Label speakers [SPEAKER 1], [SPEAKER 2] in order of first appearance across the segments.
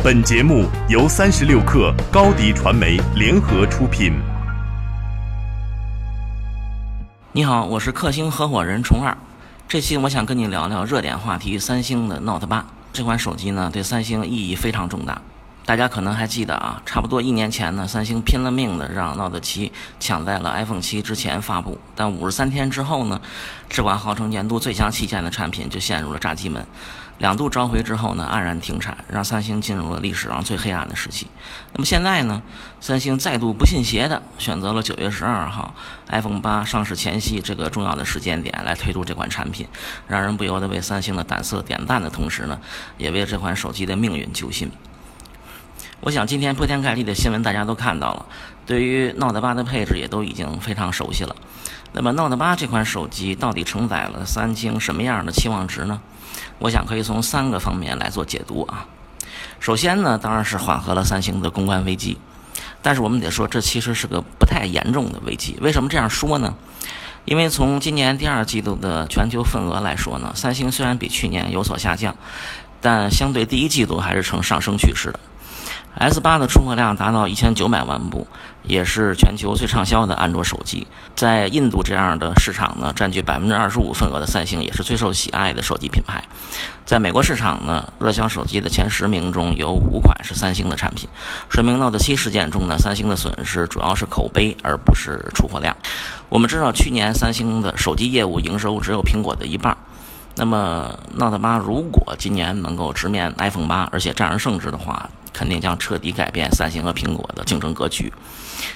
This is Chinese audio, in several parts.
[SPEAKER 1] 本节目由三十六克高低传媒联合出品。
[SPEAKER 2] 你好，我是克星合伙人虫二。这期我想跟你聊聊热点话题——三星的 Note 八这款手机呢，对三星意义非常重大。大家可能还记得啊，差不多一年前呢，三星拼了命的让 Note 七抢在了 iPhone 七之前发布，但五十三天之后呢，这款号称年度最强旗舰的产品就陷入了炸鸡门。两度召回之后呢，黯然停产，让三星进入了历史上最黑暗的时期。那么现在呢，三星再度不信邪的选择了九月十二号 iPhone 八上市前夕这个重要的时间点来推出这款产品，让人不由得为三星的胆色点赞的同时呢，也为这款手机的命运揪心。我想今天铺天盖地的新闻大家都看到了，对于 Note 八的配置也都已经非常熟悉了。那么 Note 八这款手机到底承载了三星什么样的期望值呢？我想可以从三个方面来做解读啊。首先呢，当然是缓和了三星的公关危机，但是我们得说，这其实是个不太严重的危机。为什么这样说呢？因为从今年第二季度的全球份额来说呢，三星虽然比去年有所下降，但相对第一季度还是呈上升趋势的。S 八的出货量达到一千九百万部，也是全球最畅销的安卓手机。在印度这样的市场呢，占据百分之二十五份额的三星也是最受喜爱的手机品牌。在美国市场呢，热销手机的前十名中有五款是三星的产品，说明 Note 七事件中呢，三星的损失主要是口碑而不是出货量。我们知道，去年三星的手机业务营收只有苹果的一半。那么 Note 八如果今年能够直面 iPhone 八，而且战而胜之的话，肯定将彻底改变三星和苹果的竞争格局。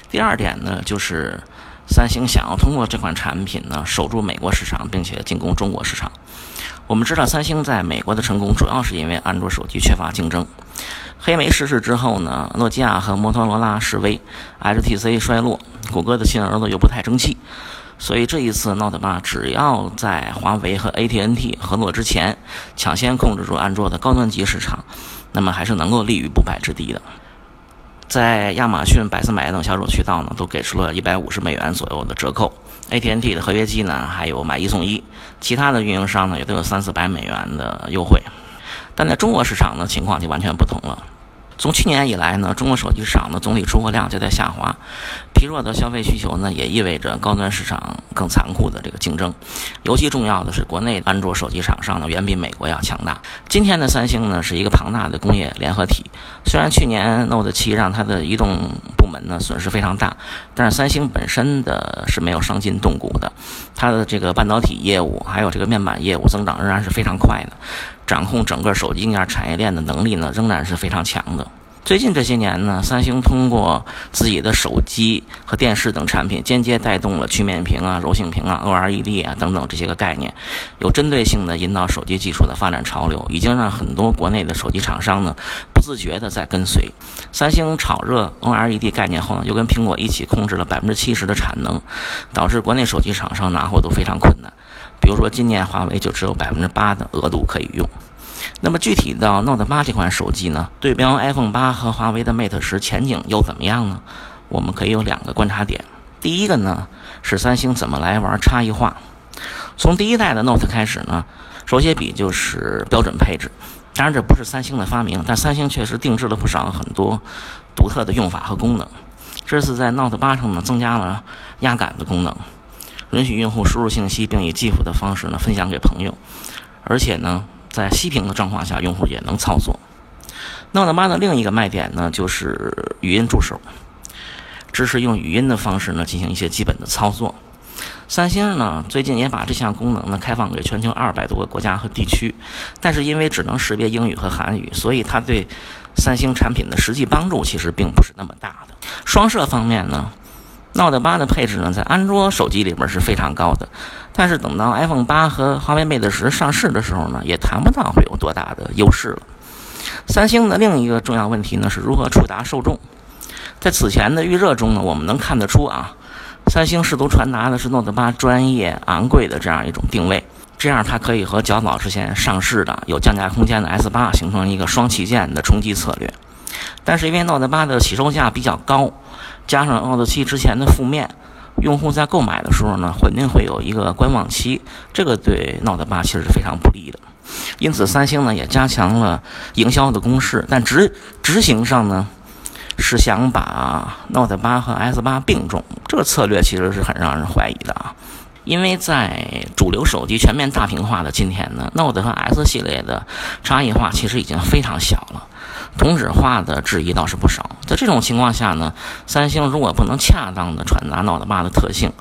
[SPEAKER 2] 第二点呢，就是三星想要通过这款产品呢守住美国市场，并且进攻中国市场。我们知道，三星在美国的成功主要是因为安卓手机缺乏竞争。黑莓逝世之后呢，诺基亚和摩托罗拉示威，HTC 衰落，谷歌的亲儿子又不太争气。所以这一次 Note 八只要在华为和 ATNT 合作之前，抢先控制住安卓的高端机市场。那么还是能够立于不败之地的。在亚马逊、百思买等销售渠道呢，都给出了一百五十美元左右的折扣。ATNT 的合约机呢，还有买一送一。其他的运营商呢，也都有三四百美元的优惠。但在中国市场呢，情况就完全不同了。从去年以来呢，中国手机市场的总体出货量就在下滑，疲弱的消费需求呢，也意味着高端市场更残酷的这个竞争。尤其重要的是，国内安卓手机厂商呢，远比美国要强大。今天的三星呢，是一个庞大的工业联合体。虽然去年 Note 7让它的移动门呢损失非常大，但是三星本身的是没有伤筋动骨的，它的这个半导体业务还有这个面板业务增长仍然是非常快的。掌控整个手机硬件产业链的能力呢，仍然是非常强的。最近这些年呢，三星通过自己的手机和电视等产品，间接带动了曲面屏啊、柔性屏啊、OLED 啊等等这些个概念，有针对性的引导手机技术的发展潮流，已经让很多国内的手机厂商呢不自觉的在跟随。三星炒热 OLED 概念后呢，又跟苹果一起控制了百分之七十的产能，导致国内手机厂商拿货都非常困难。比如说今年华为就只有百分之八的额度可以用。那么具体到 Note 八这款手机呢，对标 iPhone 八和华为的 Mate 十前景又怎么样呢？我们可以有两个观察点。第一个呢是三星怎么来玩差异化。从第一代的 Note 开始呢，手写笔就是标准配置。当然这不是三星的发明，但三星确实定制了不少很多独特的用法和功能。这次在 Note 八上呢增加了压感的功能，允许用户输入信息并以 GIF 的方式呢分享给朋友，而且呢。在熄屏的状况下，用户也能操作。Note 8的另一个卖点呢，就是语音助手，支持用语音的方式呢进行一些基本的操作。三星呢最近也把这项功能呢开放给全球二百多个国家和地区，但是因为只能识别英语和韩语，所以它对三星产品的实际帮助其实并不是那么大的。双摄方面呢？Note 八的配置呢，在安卓手机里边是非常高的，但是等到 iPhone 八和华为 Mate 十上市的时候呢，也谈不到会有多大的优势了。三星的另一个重要问题呢，是如何触达受众。在此前的预热中呢，我们能看得出啊，三星试图传达的是 Note 八专业、昂贵的这样一种定位，这样它可以和较早之前上市的有降价空间的 S 八形成一个双旗舰的冲击策略。但是因为 Note 八的起售价比较高。加上 Note 7之前的负面，用户在购买的时候呢，肯定会有一个观望期，这个对 Note 8其实是非常不利的。因此三星呢也加强了营销的攻势，但执执行上呢是想把 Note 八和 S 八并重，这个策略其实是很让人怀疑的啊。因为在主流手机全面大屏化的今天呢，Note 和 S 系列的差异化其实已经非常小了，同质化的质疑倒是不少。在这种情况下呢，三星如果不能恰当的传达 Note 八的特性，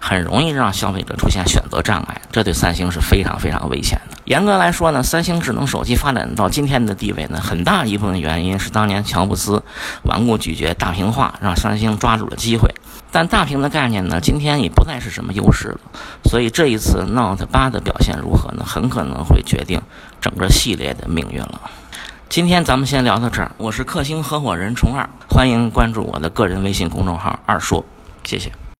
[SPEAKER 2] 很容易让消费者出现选择障碍，这对三星是非常非常危险的。严格来说呢，三星智能手机发展到今天的地位呢，很大一部分原因是当年乔布斯顽固拒绝大屏化，让三星抓住了机会。但大屏的概念呢，今天也不再是什么优势了。所以这一次 Note 八的表现如何呢？很可能会决定整个系列的命运了。今天咱们先聊到这儿，我是克星合伙人虫二，欢迎关注我的个人微信公众号二说，谢谢。